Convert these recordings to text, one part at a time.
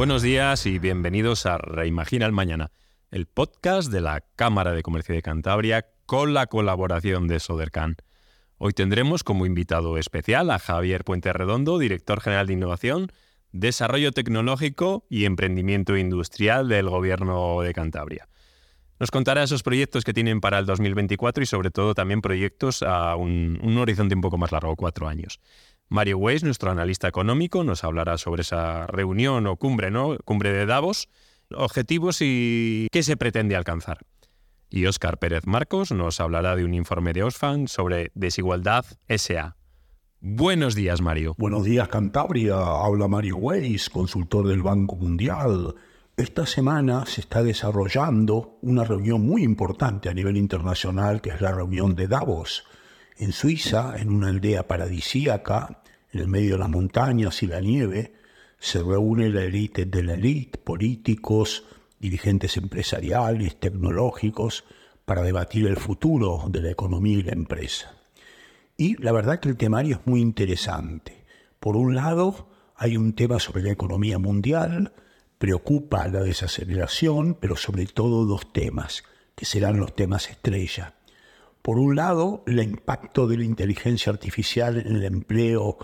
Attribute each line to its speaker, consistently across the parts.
Speaker 1: Buenos días y bienvenidos a Reimagina el Mañana, el podcast de la Cámara de Comercio de Cantabria con la colaboración de Sodercan. Hoy tendremos como invitado especial a Javier Puente Redondo, director general de Innovación, Desarrollo Tecnológico y Emprendimiento Industrial del Gobierno de Cantabria. Nos contará esos proyectos que tienen para el 2024 y sobre todo también proyectos a un, horizonte un poco más largo, cuatro años. Mario Weiss, nuestro analista económico, nos hablará sobre esa reunión o cumbre, ¿no? Cumbre de Davos, objetivos y qué se pretende alcanzar. Y Óscar Pérez Marcos nos hablará de un informe de Osfan sobre desigualdad SA. Buenos días, Mario.
Speaker 2: Buenos días, Cantabria. Habla Mario Weiss, consultor del Banco Mundial. Esta semana se está desarrollando una reunión muy importante a nivel internacional, que es la reunión de Davos. En Suiza, en una aldea paradisíaca, en el medio de las montañas y la nieve, se reúne la élite de la élite, políticos, dirigentes empresariales, tecnológicos, para debatir el futuro de la economía y la empresa. Y la verdad que el temario es muy interesante. Por un lado, hay un tema sobre la economía mundial, preocupa la desaceleración, pero sobre todo dos temas, que serán los temas estrella. Por un lado, el impacto de la inteligencia artificial en el empleo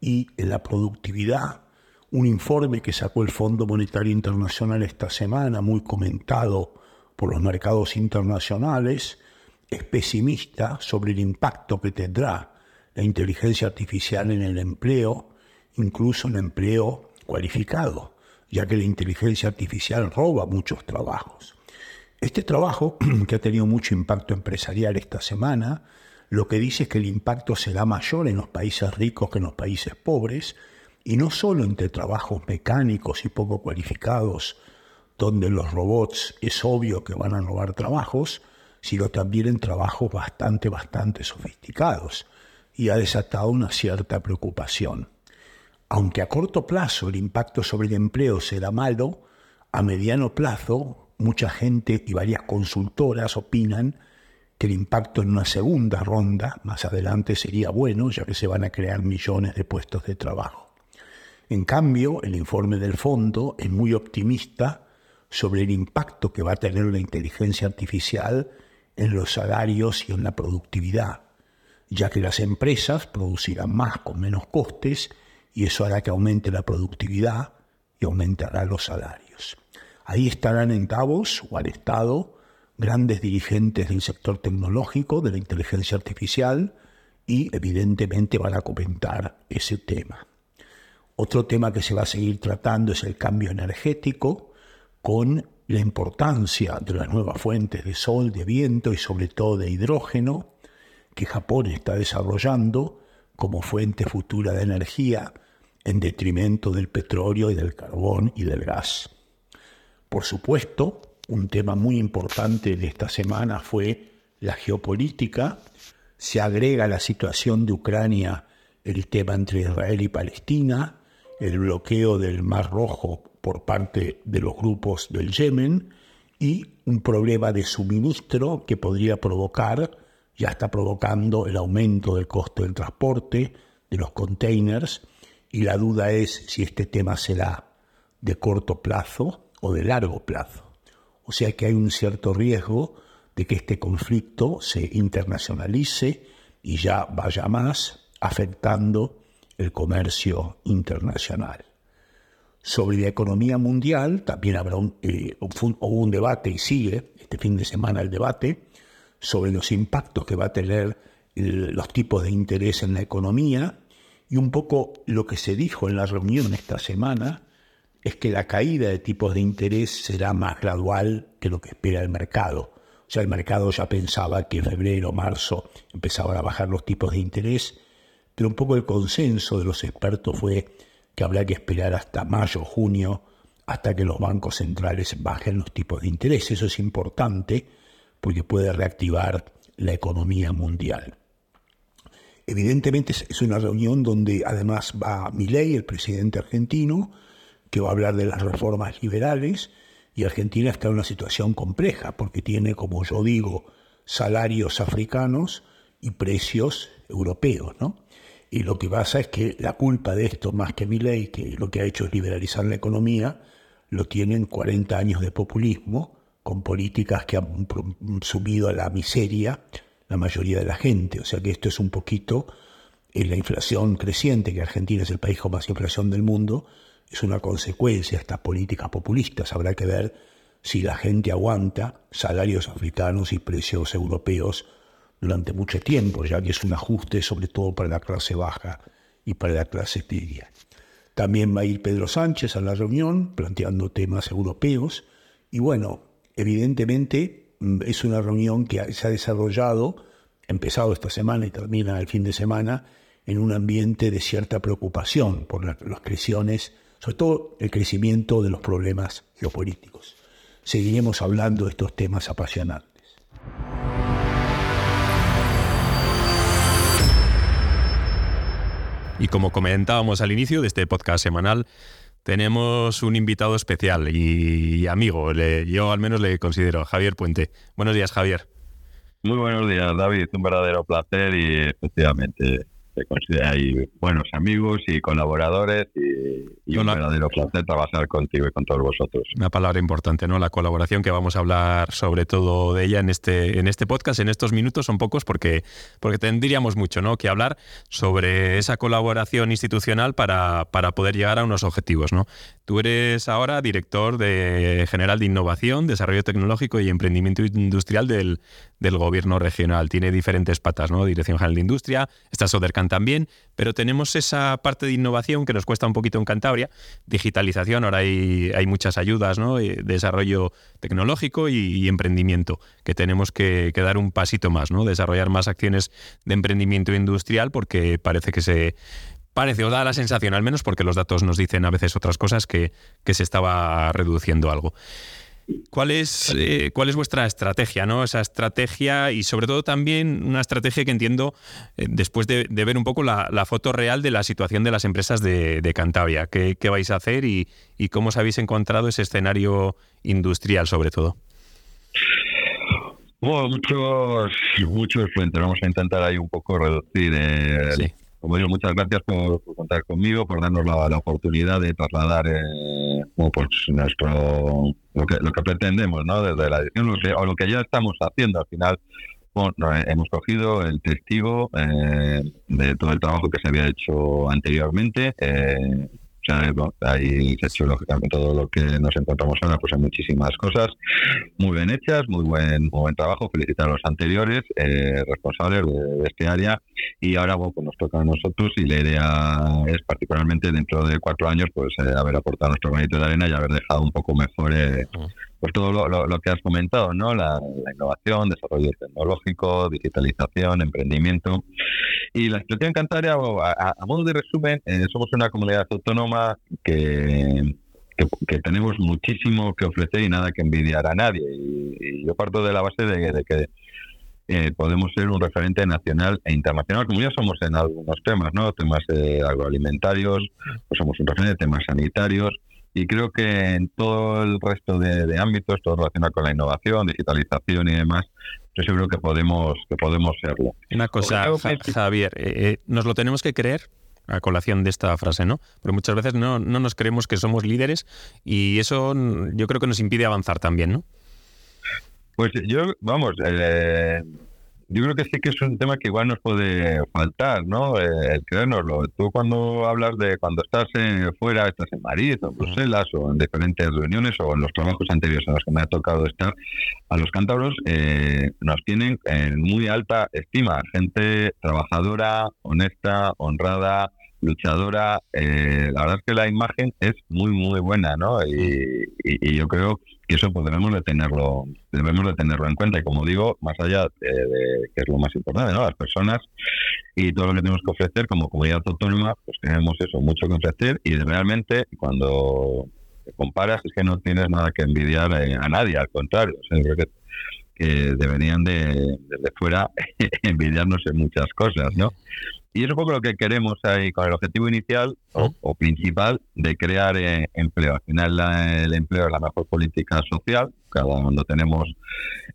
Speaker 2: y en la productividad. Un informe que sacó el Fondo Monetario Internacional esta semana, muy comentado por los mercados internacionales, es pesimista sobre el impacto que tendrá la inteligencia artificial en el empleo, incluso en el empleo cualificado ya que la inteligencia artificial roba muchos trabajos. Este trabajo, que ha tenido mucho impacto empresarial esta semana, lo que dice es que el impacto será mayor en los países ricos que en los países pobres, y no solo entre trabajos mecánicos y poco cualificados, donde los robots es obvio que van a robar trabajos, sino también en trabajos bastante, bastante sofisticados, y ha desatado una cierta preocupación. Aunque a corto plazo el impacto sobre el empleo será malo, a mediano plazo mucha gente y varias consultoras opinan que el impacto en una segunda ronda más adelante sería bueno, ya que se van a crear millones de puestos de trabajo. En cambio, el informe del fondo es muy optimista sobre el impacto que va a tener la inteligencia artificial en los salarios y en la productividad, ya que las empresas producirán más con menos costes y eso hará que aumente la productividad y aumentará los salarios. Ahí estarán en Davos o al Estado grandes dirigentes del sector tecnológico, de la inteligencia artificial, y evidentemente van a comentar ese tema. Otro tema que se va a seguir tratando es el cambio energético, con la importancia de las nuevas fuentes de sol, de viento y sobre todo de hidrógeno que Japón está desarrollando como fuente futura de energía en detrimento del petróleo y del carbón y del gas. Por supuesto, un tema muy importante de esta semana fue la geopolítica. Se agrega la situación de Ucrania, el tema entre Israel y Palestina, el bloqueo del Mar Rojo por parte de los grupos del Yemen y un problema de suministro que podría provocar, ya está provocando el aumento del costo del transporte, de los containers y la duda es si este tema será de corto plazo o de largo plazo. O sea que hay un cierto riesgo de que este conflicto se internacionalice y ya vaya más afectando el comercio internacional. Sobre la economía mundial también habrá un, eh, un debate y sigue este fin de semana el debate sobre los impactos que va a tener los tipos de interés en la economía y un poco lo que se dijo en la reunión esta semana es que la caída de tipos de interés será más gradual que lo que espera el mercado. O sea, el mercado ya pensaba que en febrero marzo empezaban a bajar los tipos de interés, pero un poco el consenso de los expertos fue que habrá que esperar hasta mayo junio hasta que los bancos centrales bajen los tipos de interés. Eso es importante porque puede reactivar la economía mundial. Evidentemente es una reunión donde además va Milei, el presidente argentino, que va a hablar de las reformas liberales, y Argentina está en una situación compleja, porque tiene, como yo digo, salarios africanos y precios europeos, ¿no? Y lo que pasa es que la culpa de esto, más que Milei, que lo que ha hecho es liberalizar la economía, lo tienen 40 años de populismo, con políticas que han subido a la miseria la mayoría de la gente. O sea que esto es un poquito en la inflación creciente, que Argentina es el país con más inflación del mundo, es una consecuencia de estas políticas populistas. Habrá que ver si la gente aguanta salarios africanos y precios europeos durante mucho tiempo, ya que es un ajuste sobre todo para la clase baja y para la clase media. También va a ir Pedro Sánchez a la reunión planteando temas europeos y bueno, evidentemente mm, es una reunión que se ha desarrollado, empezado esta semana y termina el fin de semana, en un ambiente de cierta preocupación por las creaciones, sobre todo el crecimiento de los problemas geopolíticos. Seguiremos hablando de estos temas apasionantes.
Speaker 1: Y como comentábamos al inicio de este podcast semanal, tenemos un invitado especial y, amigo, yo al menos le considero, Javier Puente. Buenos días, Javier.
Speaker 3: Muy buenos días, David. Un verdadero placer y efectivamente se considera ahí buenos amigos y colaboradores y, un verdadero placer trabajar contigo y con todos vosotros.
Speaker 1: Una palabra importante, ¿no? La colaboración que vamos a hablar sobre todo de ella en este, en este podcast, en estos minutos son pocos porque, porque tendríamos mucho ¿no? que hablar sobre esa colaboración institucional para, para poder llegar a unos objetivos, ¿no? Tú eres ahora director de general de innovación, desarrollo tecnológico y emprendimiento industrial del, del gobierno regional. Tiene diferentes patas, ¿no? Dirección General de Industria, está Sodercan también, pero tenemos esa parte de innovación que nos cuesta un poquito en Cantabria, digitalización, ahora hay, hay muchas ayudas, ¿no? Eh, desarrollo tecnológico y, emprendimiento, que tenemos que, que, dar un pasito más, ¿no? Desarrollar más acciones de emprendimiento industrial porque parece que se parece, o da la sensación al menos, porque los datos nos dicen a veces otras cosas, que, se estaba reduciendo algo. ¿Cuál es, eh, ¿Cuál es vuestra estrategia? ¿no? Esa estrategia y sobre todo también una estrategia que entiendo eh, después de, ver un poco la, foto real de la situación de las empresas de, Cantabria. ¿Qué, vais a hacer y, cómo os habéis encontrado ese escenario industrial sobre todo?
Speaker 3: Bueno, muchos, muchos frentes. Vamos a intentar ahí un poco reducir eh, como digo, muchas gracias por, contar conmigo, por darnos la, oportunidad de trasladar eh, pues nuestro lo que, lo que pretendemos ¿no? desde la edición o lo que ya estamos haciendo. Al final bueno, hemos cogido el testigo eh, de todo el trabajo que se había hecho anteriormente. Eh, o sea, ahí se ha hecho lógicamente todo lo que nos encontramos ahora, pues hay muchísimas cosas. Muy bien hechas, muy buen, muy buen trabajo. Felicitar a los anteriores eh, responsables de, este área. Y ahora bueno, pues nos toca a nosotros y la idea es particularmente dentro de cuatro años pues eh, haber aportado nuestro granito de arena y haber dejado un poco mejor eh, pues todo lo, que has comentado, ¿no? La, innovación, desarrollo tecnológico, digitalización, emprendimiento. Y la situación Cantabria, a, modo de resumen, eh, somos una comunidad autónoma que, que, tenemos muchísimo que ofrecer y nada que envidiar a nadie. Y, yo parto de la base de, que eh, podemos ser un referente nacional e internacional, como ya somos en algunos temas, ¿no? Temas eh, agroalimentarios, pues somos un referente de temas sanitarios, y creo que en todo el resto de, ámbitos, todo relacionado con la innovación, digitalización y demás, yo seguro que podemos, que podemos serlo.
Speaker 1: Una cosa, Javier, eh, eh, nos lo tenemos que creer a colación de esta frase, ¿no? Porque muchas veces no, no nos creemos que somos líderes y eso yo creo que nos impide avanzar también, ¿no?
Speaker 3: Pues yo, vamos, eh, yo creo que sí que es un tema que igual nos puede faltar, ¿no? Eh, el creérnoslo. Tú cuando hablas de cuando estás fuera, estás en Madrid o en Bruselas o en diferentes reuniones o en los trabajos anteriores en los que me ha tocado estar, a los cántabros eh, nos tienen en muy alta estima. Gente trabajadora, honesta, honrada, luchadora. Eh, la verdad es que la imagen es muy, muy buena, ¿no? Y, y yo creo y eso pues debemos de tenerlo debemos de tenerlo en cuenta. Y como digo más allá de, que es lo más importante no las personas y todo lo que tenemos que ofrecer como comunidad autónoma pues tenemos eso mucho que ofrecer. Y realmente cuando te comparas es que no tienes nada que envidiar eh, a nadie al contrario. Creo que, deberían de desde fuera envidiarnos en muchas cosas no y es un poco lo que queremos ahí con el objetivo inicial o, principal de crear eh, empleo. Al final el empleo es la mejor política social. Cada, cuando tenemos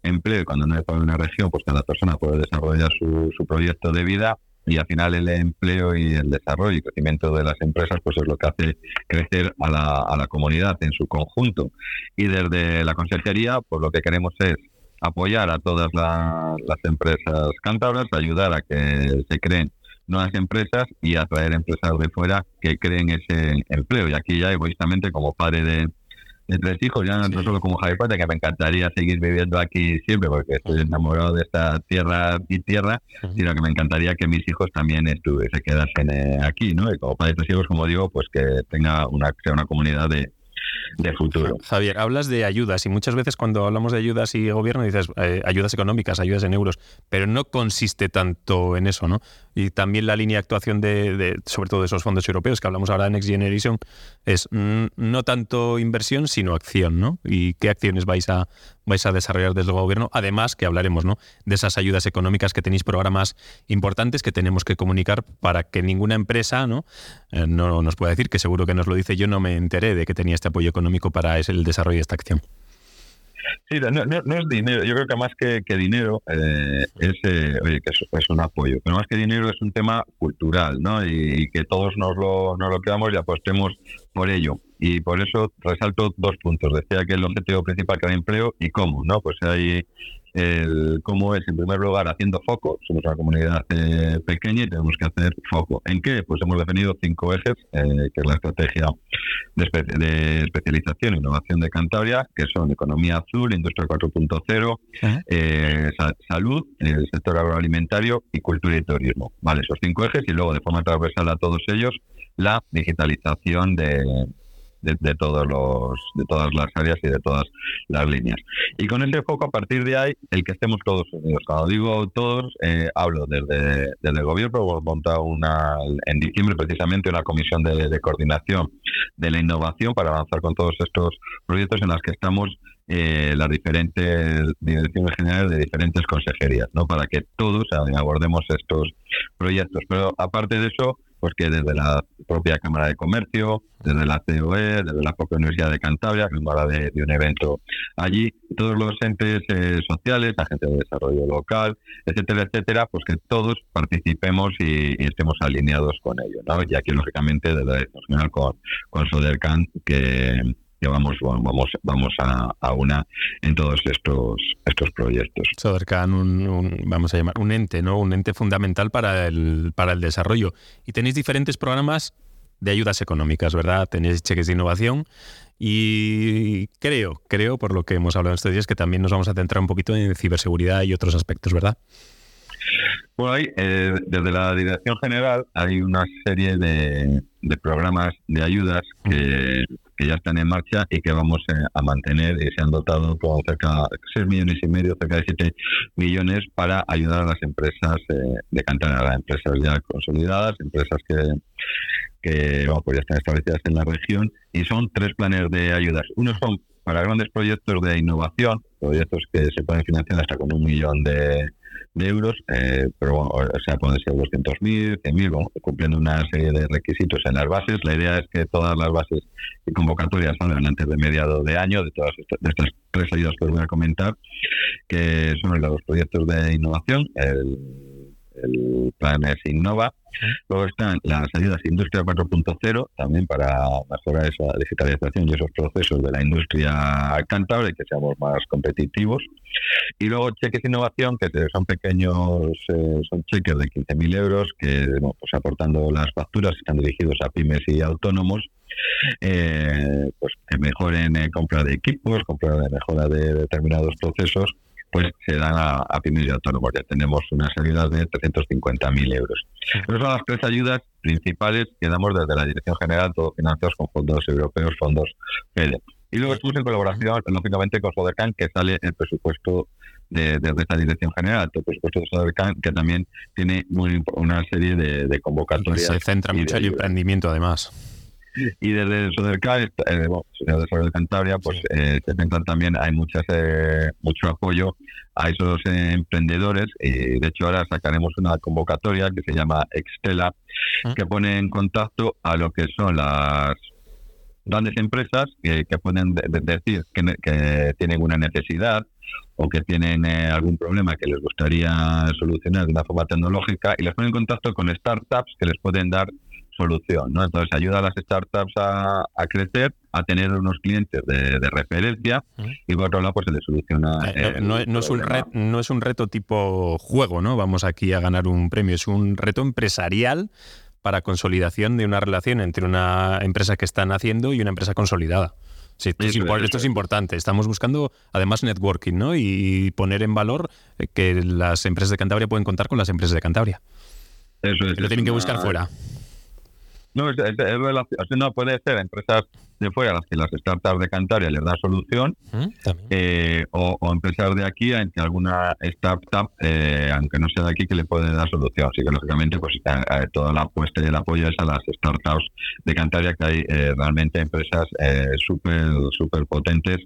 Speaker 3: empleo y cuando no hay para una región, pues cada persona puede desarrollar su, su proyecto de vida. y al final el empleo y el desarrollo y crecimiento de las empresas pues es lo que hace crecer a la, a la comunidad en su conjunto. Y desde la consejería pues lo que queremos es apoyar a todas las empresas cántabras, ayudar a que se creen nuevas empresas y atraer empresas de fuera que creen ese empleo. Y aquí ya egoístamente como padre de, tres hijos, ya no solo como Javier Pata, que me encantaría seguir viviendo aquí siempre porque estoy enamorado de esta tierra y tierra, sino que me encantaría que mis hijos también se quedasen eh, aquí, ¿no? Y como padre de tres hijos, como digo, pues que tenga una, sea una comunidad de, de futuro.
Speaker 1: Javier, hablas de ayudas y muchas veces cuando hablamos de ayudas y gobierno dices eh, ayudas económicas, ayudas en euros, pero no consiste tanto en eso, ¿no? Y también la línea de actuación de, sobre todo de esos fondos europeos que hablamos ahora de Next Generation es mm, no tanto inversión sino acción, ¿no? ¿Y qué acciones vais a vais a desarrollar desde el gobierno? Además que hablaremos, ¿no? De esas ayudas económicas que tenéis programas importantes que tenemos que comunicar para que ninguna empresa, ¿no? Eh, no nos pueda decir que seguro que nos lo dice yo no me enteré de que tenía este apoyo económico para el desarrollo de esta acción.
Speaker 3: Sí, no, es dinero. Yo creo que más que, dinero eh, es, eh, oye, que es, un apoyo. Pero más que dinero es un tema cultural, ¿no? Y, que todos nos lo, nos lo quedamos y apostemos por ello. Y por eso resalto dos puntos. Decía que el objetivo principal que empleo y cómo, ¿no? Pues hay el cómo es, en primer lugar, haciendo foco. Somos una comunidad eh, pequeña y tenemos que hacer foco. ¿En qué? Pues hemos definido cinco ejes, eh, que es la estrategia de, especialización e innovación de Cantabria, que son economía azul, industria 4.0, eh, salud, el sector agroalimentario y cultura y turismo. Vale, esos cinco ejes y luego de forma transversal a todos ellos la digitalización de de, todos los, de todas las áreas y de todas las líneas. Y con ese foco, a partir de ahí, el que estemos todos unidos. Cuando digo todos, eh, hablo desde, desde el gobierno, hemos montado una, en diciembre precisamente una comisión de, coordinación de la innovación para avanzar con todos estos proyectos en los que estamos eh, las diferentes direcciones generales de diferentes consejerías, ¿no? Para que todos abordemos estos proyectos. Pero aparte de eso, pues que desde la propia Cámara de Comercio, desde la COE, desde la propia Universidad de Cantabria, que habla de, de un evento allí, todos los entes eh, sociales, agentes de desarrollo local, etcétera, etcétera, pues que todos participemos y, estemos alineados con ello, ¿no? Y aquí, lógicamente, desde la Dirección con, con Sodercan, que que vamos vamos vamos a, una en todos estos estos proyectos.
Speaker 1: Sodercan, un, vamos a llamar un ente, ¿no? Un ente fundamental para el para el desarrollo. Y tenéis diferentes programas de ayudas económicas, ¿verdad? Tenéis cheques de innovación y creo, creo por lo que hemos hablado estos días que también nos vamos a centrar un poquito en ciberseguridad y otros aspectos, ¿verdad?
Speaker 3: Bueno, ahí, eh, desde la Dirección General hay una serie de, de programas de ayudas que, ya están en marcha y que vamos eh, a mantener y se han dotado con cerca de 6 millones y medio, cerca de 7 millones para ayudar a las empresas eh, de Cantabria, a las empresas ya consolidadas, empresas que, que pues ya están establecidas en la región y son tres planes de ayudas. Unos son para grandes proyectos de innovación, proyectos que se pueden financiar hasta con un millón de, de euros, eh, pero bueno, o sea, pueden ser 200.000, 100.000, cumpliendo una serie de requisitos en las bases. La idea es que todas las bases y convocatorias salgan antes de mediado de año, de todas estas, de estas tres ayudas que os voy a comentar, que son los proyectos de innovación, el el plan es Innova. Luego están las ayudas Industria 4.0, también para mejorar esa digitalización y esos procesos de la industria cántabra y que seamos más competitivos. Y luego cheques innovación, que son pequeños, eh, son cheques de 15.000 euros, que pues aportando las facturas están dirigidos a pymes y autónomos. Eh, pues que mejoren eh, compra de equipos, compra de mejora de determinados procesos pues se dan a, a pymes y autónomos. Ya tenemos una salida de 350.000 euros. Esas son las tres ayudas principales que damos desde la Dirección General, todos financiados con fondos europeos, fondos FEDE. Y luego estamos en colaboración, lógicamente, con Sodercan, que sale el presupuesto de, desde esta dirección general, el presupuesto de Sodercan, que también tiene una serie de, de convocatorias.
Speaker 1: Se centra mucho en el emprendimiento, además.
Speaker 3: Y desde Soderca, eh, bueno, Desarrollo de Cantabria, pues eh, también hay muchas eh, mucho apoyo a esos emprendedores. Y de hecho, ahora sacaremos una convocatoria que se llama Extela, ah. que pone en contacto a lo que son las grandes empresas que, pueden decir que, tienen una necesidad o que tienen eh, algún problema que les gustaría solucionar de una forma tecnológica y les ponen en contacto con startups que les pueden dar solución. ¿no? Entonces ayuda a las startups a, crecer, a tener unos clientes de, referencia y por otro lado pues se les soluciona.
Speaker 1: Eh, no, es un no es un reto tipo juego, ¿no? Vamos aquí a ganar un premio, es un reto empresarial para consolidación de una relación entre una empresa que están haciendo y una empresa consolidada. Sí, esto, es, importante. Estamos buscando además networking ¿no? y poner en valor eh, que las empresas de Cantabria pueden contar con las empresas de Cantabria. Eso es. Lo tienen que buscar fuera.
Speaker 3: No, es, no puede ser empresas de fuera las que las startups de Cantabria les da solución mm, eh, o, empresas de aquí que alguna startup, eh, aunque no sea de aquí, que le puede dar solución. Así que lógicamente pues eh, toda la apuesta y el apoyo es a las startups de Cantabria que hay realmente empresas súper súper potentes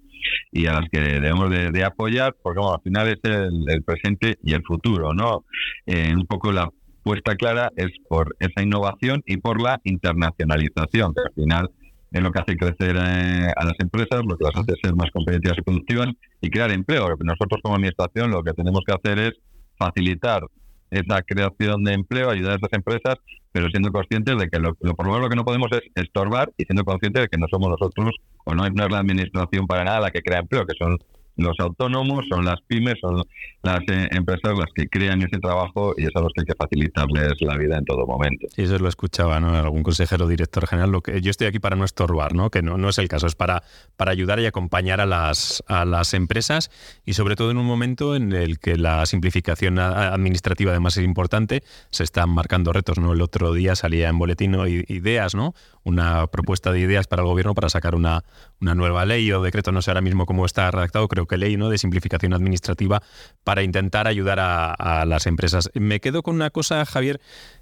Speaker 3: y a las que debemos de, apoyar porque bueno, al final es el, el, presente y el futuro, ¿no? un poco la puesta clara es por esa innovación y por la internacionalización, que al final es lo que hace crecer eh, a las empresas, lo que las hace ser más competitivas y productivas y crear empleo. Nosotros como administración lo que tenemos que hacer es facilitar esa creación de empleo, ayudar a esas empresas, pero siendo conscientes de que lo, por lo menos lo que no podemos es estorbar y siendo conscientes de que no somos nosotros o no es la administración para nada la que crea empleo, que son los autónomos, son las pymes, son las eh, empresas las que crean ese trabajo y es a los que hay que facilitarles la vida en todo momento.
Speaker 1: Y eso lo escuchaba. Algún consejero director general. Yo estoy aquí para no estorbar, ¿no? Que no, no es el caso, es para, para ayudar y acompañar a las, a las empresas y sobre todo en un momento en el que la simplificación administrativa además es importante, se están marcando retos, ¿no? El otro día salía en boletín ideas, ¿no? Una propuesta de ideas para el gobierno para sacar una, una nueva ley o decreto, no sé ahora mismo cómo está redactado, creo que ley, ¿no? De simplificación administrativa para intentar ayudar a, las empresas. Me quedo con una cosa, Javier,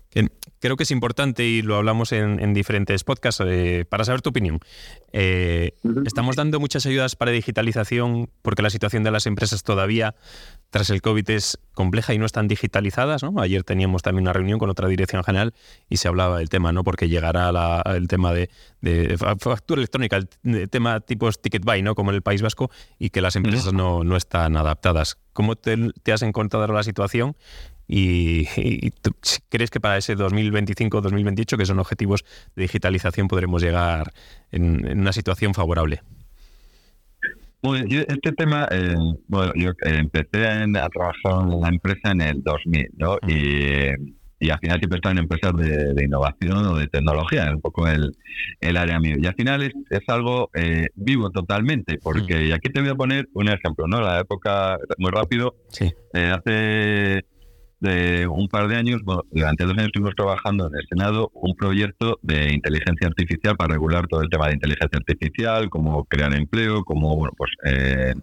Speaker 1: que creo que es importante y lo hablamos en, diferentes podcasts eh, para saber tu opinión. Eh, estamos dando muchas ayudas para digitalización porque la situación de las empresas todavía tras el COVID es compleja y no están digitalizadas. ¿no? Ayer teníamos también una reunión con otra dirección general y se hablaba del tema, ¿no? porque llegará el tema de, factura electrónica, el, tema tipos ticket buy, ¿no? como en el País Vasco, y que las empresas no, no están adaptadas. ¿Cómo te, has encontrado la situación? Y, crees que para ese 2025-2028, que son objetivos de digitalización, podremos llegar en una situación favorable?
Speaker 3: Bueno, este tema, eh, bueno, yo eh, empecé a trabajar en la empresa en el 2000, ¿no? Y, y al final siempre estado en empresas de, innovación o de tecnología, es un poco el, el área mío. Y al final es, es algo eh, vivo totalmente, porque y aquí te voy a poner un ejemplo, ¿no? La época, muy rápido, sí. hace de un par de años, bueno, durante dos años estuvimos trabajando en el Senado un proyecto de inteligencia artificial para regular todo el tema de inteligencia artificial, cómo crear empleo, cómo bueno, pues eh,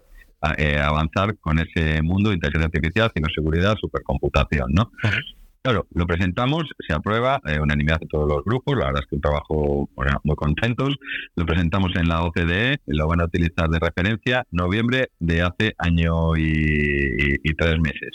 Speaker 3: eh, avanzar con ese mundo de inteligencia artificial, ciberseguridad, supercomputación, ¿no? Claro, lo presentamos, se aprueba, eh, unanimidad de todos los grupos, la verdad es que un trabajo muy contentos. Lo presentamos en la OCDE, lo van a utilizar de referencia noviembre de hace año y, tres meses.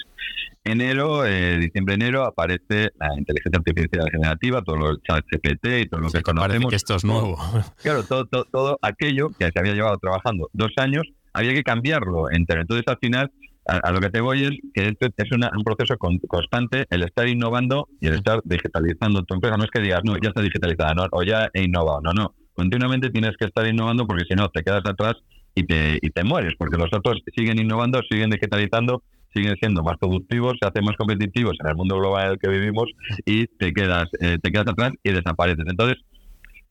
Speaker 3: Enero, eh, diciembre-enero, aparece la inteligencia artificial generativa, todo lo chat GPT y todo lo que conocemos.
Speaker 1: que esto es nuevo.
Speaker 3: Claro, todo, todo, todo aquello que se había llevado trabajando dos años, había que cambiarlo entero. Entonces, al final, a, lo que te voy es que esto es un proceso constante, el estar innovando y el estar digitalizando tu empresa. No es que digas, no, ya está digitalizada, no, o ya he innovado. No, no. Continuamente tienes que estar innovando porque si no, te quedas atrás y te, y te mueres, porque los otros siguen innovando, siguen digitalizando, siguen siendo más productivos, se hacen más competitivos en el mundo global en el que vivimos y te quedas, eh, te quedas atrás y desapareces. Entonces,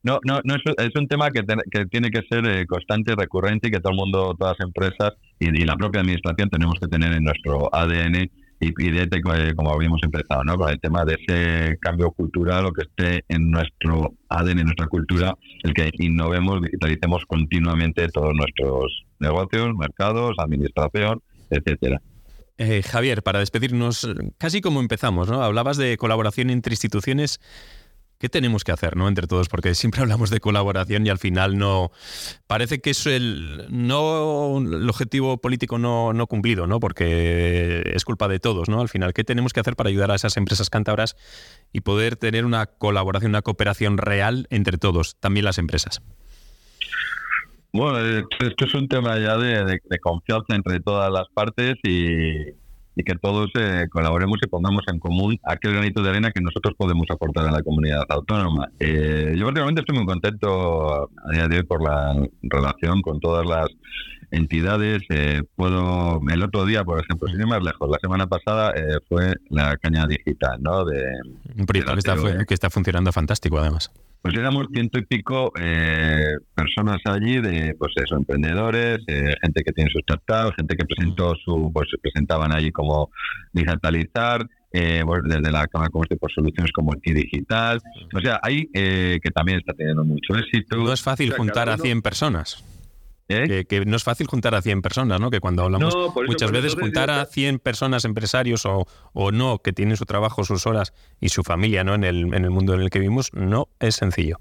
Speaker 3: no, no, no es, es un tema que, que tiene que ser eh, constante, recurrente y que todo el mundo, todas las empresas y, la propia administración tenemos que tener en nuestro ADN y, y de, como habíamos empezado, ¿no? Con el tema de ese cambio cultural o que esté en nuestro ADN, en nuestra cultura, el que innovemos, digitalicemos continuamente todos nuestros negocios, mercados, administración, etcétera.
Speaker 1: Eh, Javier, para despedirnos, casi como empezamos, ¿no? Hablabas de colaboración entre instituciones. ¿Qué tenemos que hacer, no? Entre todos, porque siempre hablamos de colaboración y al final no parece que es el no el objetivo político no, no cumplido, ¿no? Porque es culpa de todos, ¿no? Al final, ¿qué tenemos que hacer para ayudar a esas empresas cántabras y poder tener una colaboración, una cooperación real entre todos, también las empresas?
Speaker 3: Bueno, esto es un tema ya de, confianza entre todas las partes y, que todos eh, colaboremos y pongamos en común aquel granito de arena que nosotros podemos aportar a la comunidad autónoma. Eh, yo prácticamente estoy muy contento a día de hoy por la relación con todas las entidades. Eh, puedo El otro día, por ejemplo, sin ir más lejos, la semana pasada fue la caña digital, ¿no? De,
Speaker 1: Un proyecto que, está, que está funcionando fantástico, además
Speaker 3: pues éramos ciento y pico eh, personas allí de pues eso emprendedores eh, gente que tiene su startup gente que presentó su pues se presentaban allí como digitalizar eh, pues, desde la Cámara de Comercio por soluciones como el digital. O sea ahí que también está teniendo mucho éxito.
Speaker 1: No es fácil juntar a 100 personas ¿Eh? Que, no es fácil juntar a 100 personas, ¿no? Que cuando hablamos muchas veces juntar a 100 personas, empresarios o, o, no, que tienen su trabajo, sus horas y su familia, ¿no? En el, en el mundo en el que vivimos, no es sencillo.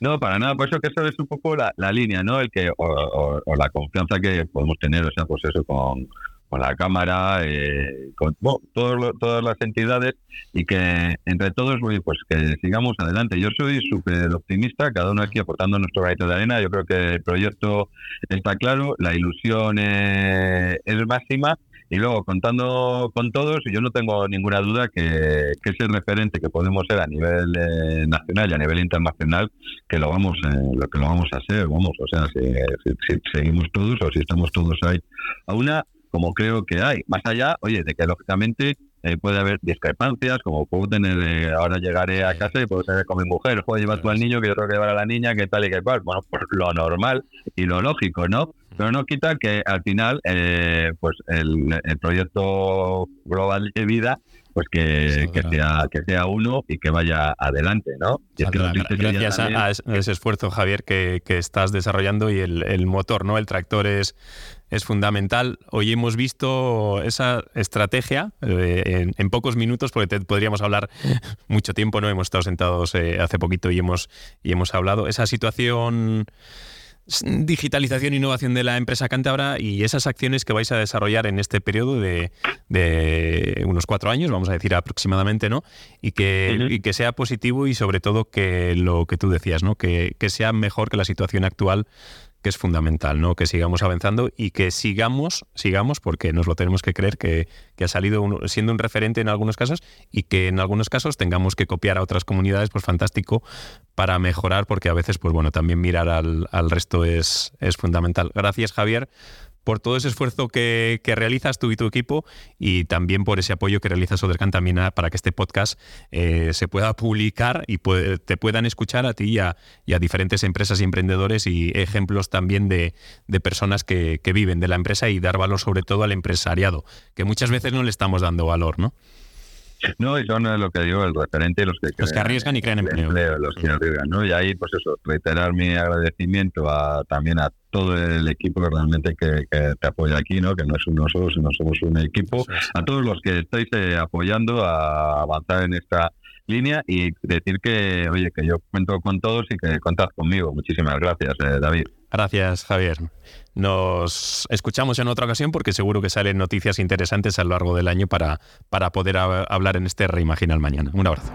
Speaker 3: No, para nada, por eso que eso es un poco la, la línea, ¿no? El que, o, o, la confianza que podemos tener, o sea, pues eso, con, con la Cámara, eh, con todas las entidades y que entre todos pues que sigamos adelante. Yo soy súper optimista, cada uno aquí aportando nuestro granito de arena. Yo creo que el proyecto está claro, la ilusión eh, es máxima y luego contando con todos, yo no tengo ninguna duda que, que ese referente que podemos ser a nivel eh, nacional y a nivel internacional, que lo vamos lo que lo vamos a ser, vamos, o sea, si, si, seguimos todos o si estamos todos ahí a una como creo que hay. Más allá, oye, de que lógicamente eh, puede haber discrepancias, como puedo tener, eh, ahora llegaré a casa y puedo tener con mi mujer, joder, lleva tú al niño, que yo tengo que llevar a la niña, que tal y que cual. Bueno, pues lo normal y lo lógico, ¿no? Pero no quita que al final, eh, pues el, el proyecto global de vida pues que, que, sea, que sea uno y que vaya adelante, ¿no?
Speaker 1: gracias a, ese esfuerzo, Javier, que, que estás desarrollando y el, el, motor, ¿no? El tractor es, es fundamental. Hoy hemos visto esa estrategia eh, en, pocos minutos, porque te, podríamos hablar mucho tiempo, ¿no? Hemos estado sentados eh, hace poquito y hemos, y hemos hablado. Esa situación digitalización e innovación de la empresa cántabra y esas acciones que vais a desarrollar en este periodo de, unos cuatro años, vamos a decir aproximadamente, ¿no? Y que, que sea positivo y sobre todo que lo que tú decías, ¿no? Que, que sea mejor que la situación actual que es fundamental, ¿no? Que sigamos avanzando y que sigamos, sigamos, porque nos lo tenemos que creer, que, ha salido siendo un referente en algunos casos y que en algunos casos tengamos que copiar a otras comunidades, pues fantástico, para mejorar, porque a veces, pues bueno, también mirar al, al resto es, es fundamental. Gracias, Javier por todo ese esfuerzo que, realizas tú y tu equipo y también por ese apoyo que realiza Sodercan también para que este podcast eh, se pueda publicar y te puedan escuchar a ti y a, diferentes empresas y emprendedores y ejemplos también de, personas que, que, viven de la empresa y dar valor sobre todo al empresariado, que muchas veces no le estamos dando valor, ¿no?
Speaker 3: No, y son lo que digo, el referente, los que,
Speaker 1: los que arriesgan y creen empleo.
Speaker 3: Los que arriesgan, ¿no? Y ahí, pues eso, reiterar mi agradecimiento a, también a todo el equipo que realmente que, te apoya aquí, ¿no? Que no es uno solo, sino somos un equipo. A todos los que estáis eh, apoyando a avanzar en esta línea y decir que, oye, que yo cuento con todos y que contad conmigo. Muchísimas gracias, eh, David.
Speaker 1: Gracias, Javier. Nos escuchamos en otra ocasión porque seguro que salen noticias interesantes a lo largo del año para, para poder hablar en este Reimagina el Mañana. Un abrazo.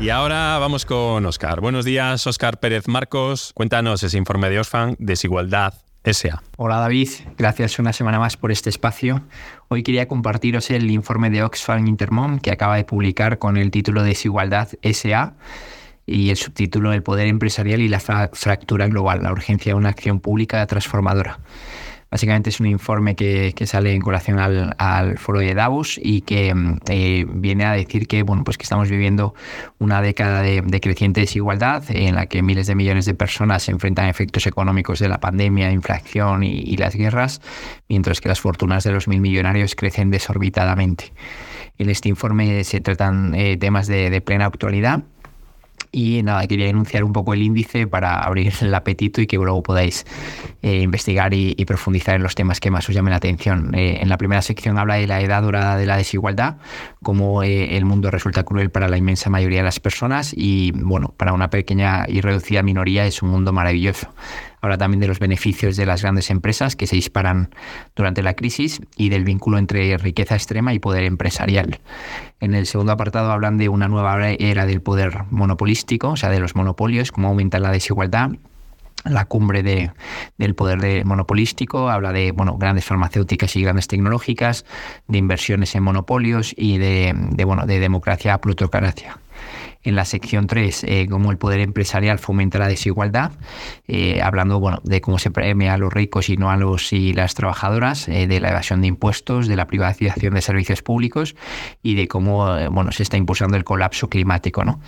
Speaker 1: Y ahora vamos con Oscar. Buenos días, Oscar Pérez Marcos. Cuéntanos ese informe de Osfan, Desigualdad SA.
Speaker 4: Hola David, gracias una semana más por este espacio. Hoy quería compartiros el informe de Oxfam Intermom que acaba de publicar con el título Desigualdad SA y el subtítulo El poder empresarial y la fractura global, la urgencia de una acción pública transformadora. Básicamente es un informe que, sale en colación al, foro de Davos y que mm, eh, viene a decir que, bueno, pues que estamos viviendo una década de, creciente desigualdad en la que miles de millones de personas se enfrentan a efectos económicos de la pandemia, inflación y, las guerras, mientras que las fortunas de los mil millonarios crecen desorbitadamente. En este informe se tratan eh, temas de plena actualidad y nada, quería enunciar un poco el índice para abrir el apetito y que luego podáis eh, investigar y, profundizar en los temas que más os llamen la atención. Eh, en la primera sección habla de la edad dorada de la desigualdad, cómo eh, el mundo resulta cruel para la inmensa mayoría de las personas y, bueno, para una pequeña y reducida minoría es un mundo maravilloso. Habla también de los beneficios de las grandes empresas que se disparan durante la crisis y del vínculo entre riqueza extrema y poder empresarial. En el segundo apartado hablan de una nueva era del poder monopolístico, o sea, de los monopolios, cómo aumenta la desigualdad la cumbre de, del poder monopolístico, habla de bueno, grandes farmacéuticas y grandes tecnológicas, de inversiones en monopolios y de, de bueno, de democracia a plutocracia en la sección 3 eh, cómo el poder empresarial fomenta la desigualdad, eh, hablando bueno, de cómo se premia a los ricos y no a los y las trabajadoras, eh, de la evasión de impuestos, de la privatización de servicios públicos y de cómo bueno, se está impulsando el colapso climático. ¿no?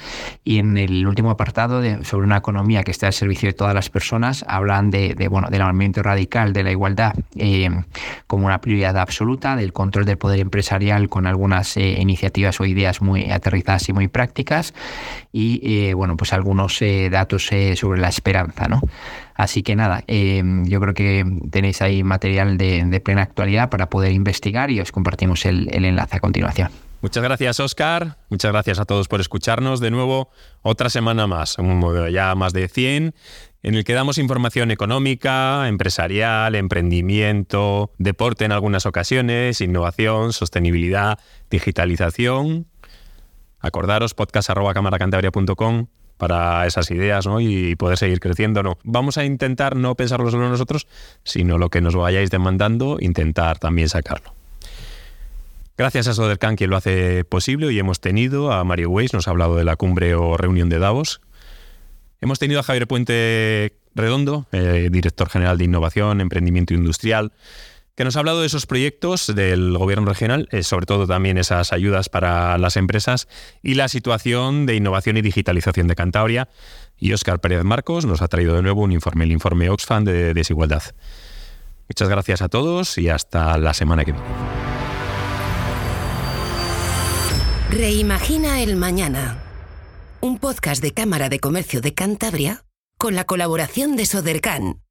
Speaker 4: Y en el último apartado de, sobre una economía que está al servicio de todas las personas, hablan de, de bueno, del aumento radical de la igualdad como una prioridad absoluta, del control del poder empresarial con algunas iniciativas o ideas muy aterrizadas y muy prácticas y eh, bueno, pues algunos eh, datos eh, sobre la esperanza, ¿no? Así que nada, yo creo que tenéis ahí material de, plena actualidad para poder investigar y os compartimos el, enlace a continuación.
Speaker 1: Muchas gracias, Oscar. Muchas gracias a todos por escucharnos. De nuevo, otra semana más, ya más de 100, en el que damos información económica, empresarial, emprendimiento, deporte en algunas ocasiones, innovación, sostenibilidad, digitalización Acordaros, podcast.camaracantabria.com para esas ideas ¿no? y poder seguir creciendo. ¿no? Vamos a intentar no pensarlo solo nosotros, sino lo que nos vayáis demandando, intentar también sacarlo. Gracias a Sodercan quien lo hace posible y hemos tenido a Mario Weiss, nos ha hablado de la cumbre o reunión de Davos. Hemos tenido a Javier Puente Redondo, eh, director general de Innovación, Emprendimiento Industrial, que nos ha hablado de esos proyectos del gobierno regional, eh, sobre todo también esas ayudas para las empresas y la situación de innovación y digitalización de Cantabria. Y Óscar Pérez Marcos nos ha traído de nuevo un informe, el informe Oxfam de desigualdad. Muchas gracias a todos y hasta la semana que viene.
Speaker 5: Reimagina el mañana. Un podcast de Cámara de Comercio de Cantabria con la colaboración de Sodercan